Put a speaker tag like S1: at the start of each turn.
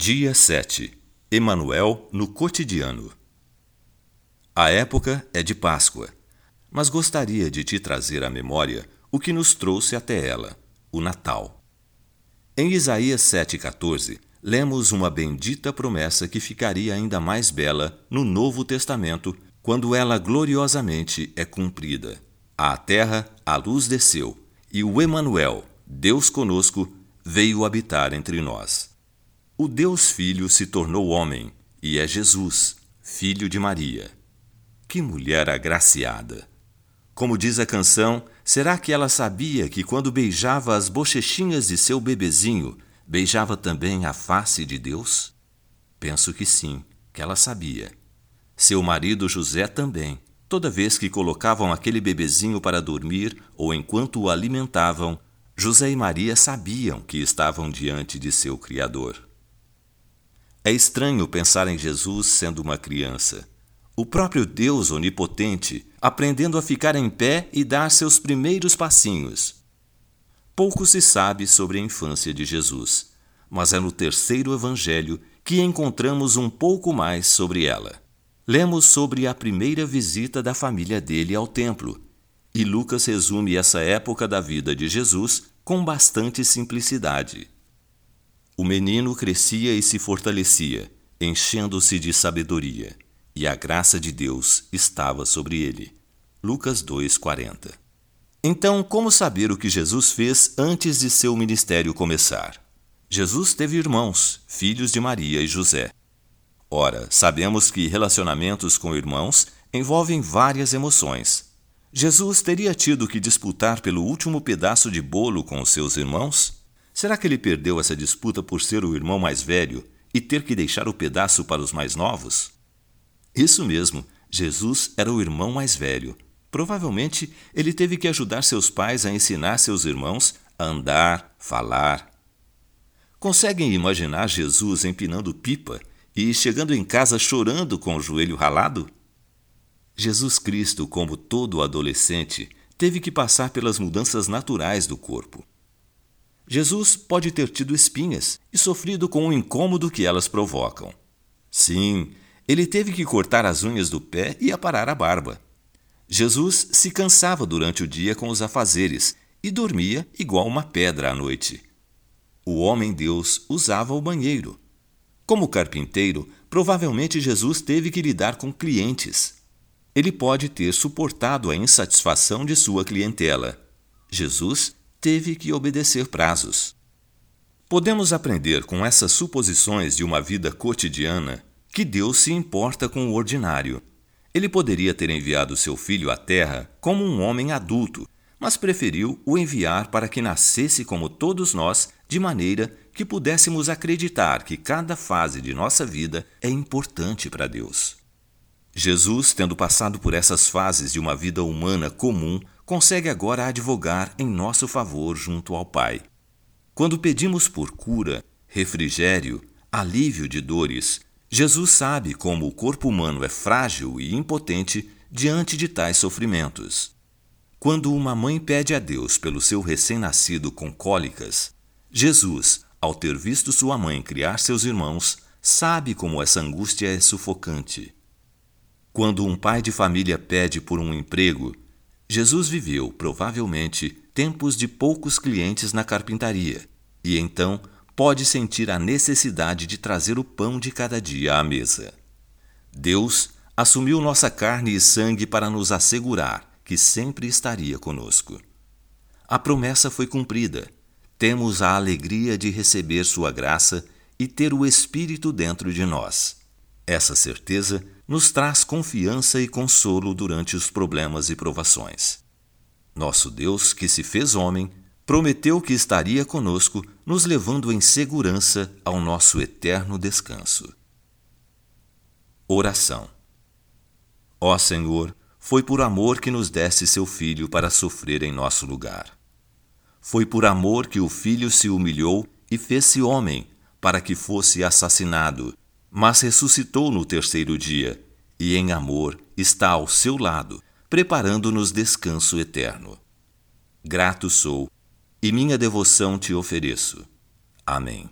S1: Dia 7 Emanuel no cotidiano. A época é de Páscoa, mas gostaria de te trazer à memória o que nos trouxe até ela, o Natal. Em Isaías 7,14, lemos uma bendita promessa que ficaria ainda mais bela no Novo Testamento, quando ela gloriosamente é cumprida. À terra a luz desceu, e o Emanuel, Deus conosco, veio habitar entre nós. O Deus Filho se tornou homem e é Jesus, filho de Maria. Que mulher agraciada! Como diz a canção, será que ela sabia que quando beijava as bochechinhas de seu bebezinho, beijava também a face de Deus? Penso que sim, que ela sabia. Seu marido José também. Toda vez que colocavam aquele bebezinho para dormir ou enquanto o alimentavam, José e Maria sabiam que estavam diante de seu Criador. É estranho pensar em Jesus sendo uma criança. O próprio Deus onipotente aprendendo a ficar em pé e dar seus primeiros passinhos. Pouco se sabe sobre a infância de Jesus, mas é no terceiro evangelho que encontramos um pouco mais sobre ela. Lemos sobre a primeira visita da família dele ao templo, e Lucas resume essa época da vida de Jesus com bastante simplicidade. O menino crescia e se fortalecia, enchendo-se de sabedoria, e a graça de Deus estava sobre ele. Lucas 2:40. Então, como saber o que Jesus fez antes de seu ministério começar? Jesus teve irmãos, filhos de Maria e José. Ora, sabemos que relacionamentos com irmãos envolvem várias emoções. Jesus teria tido que disputar pelo último pedaço de bolo com os seus irmãos? Será que ele perdeu essa disputa por ser o irmão mais velho e ter que deixar o pedaço para os mais novos? Isso mesmo, Jesus era o irmão mais velho. Provavelmente ele teve que ajudar seus pais a ensinar seus irmãos a andar, falar. Conseguem imaginar Jesus empinando pipa e chegando em casa chorando com o joelho ralado? Jesus Cristo, como todo adolescente, teve que passar pelas mudanças naturais do corpo. Jesus pode ter tido espinhas e sofrido com o incômodo que elas provocam. Sim, ele teve que cortar as unhas do pé e aparar a barba. Jesus se cansava durante o dia com os afazeres e dormia igual uma pedra à noite. O homem-deus usava o banheiro. Como carpinteiro, provavelmente Jesus teve que lidar com clientes. Ele pode ter suportado a insatisfação de sua clientela. Jesus teve que obedecer prazos. Podemos aprender com essas suposições de uma vida cotidiana que Deus se importa com o ordinário. Ele poderia ter enviado seu filho à terra como um homem adulto, mas preferiu o enviar para que nascesse como todos nós, de maneira que pudéssemos acreditar que cada fase de nossa vida é importante para Deus. Jesus, tendo passado por essas fases de uma vida humana comum, consegue agora advogar em nosso favor junto ao Pai. Quando pedimos por cura, refrigério, alívio de dores, Jesus sabe como o corpo humano é frágil e impotente diante de tais sofrimentos. Quando uma mãe pede a Deus pelo seu recém-nascido com cólicas, Jesus, ao ter visto sua mãe criar seus irmãos, sabe como essa angústia é sufocante. Quando um pai de família pede por um emprego, Jesus viveu, provavelmente, tempos de poucos clientes na carpintaria e então pode sentir a necessidade de trazer o pão de cada dia à mesa. Deus assumiu nossa carne e sangue para nos assegurar que sempre estaria conosco. A promessa foi cumprida. Temos a alegria de receber Sua graça e ter o Espírito dentro de nós. Essa certeza nos traz confiança e consolo durante os problemas e provações. Nosso Deus, que se fez homem, prometeu que estaria conosco, nos levando em segurança ao nosso eterno descanso. Oração. Ó Senhor, foi por amor que nos deste seu Filho para sofrer em nosso lugar. Foi por amor que o Filho se humilhou e fez-se homem, para que fosse assassinado mas ressuscitou no terceiro dia e, em amor, está ao seu lado, preparando-nos descanso eterno. Grato sou e minha devoção te ofereço. Amém.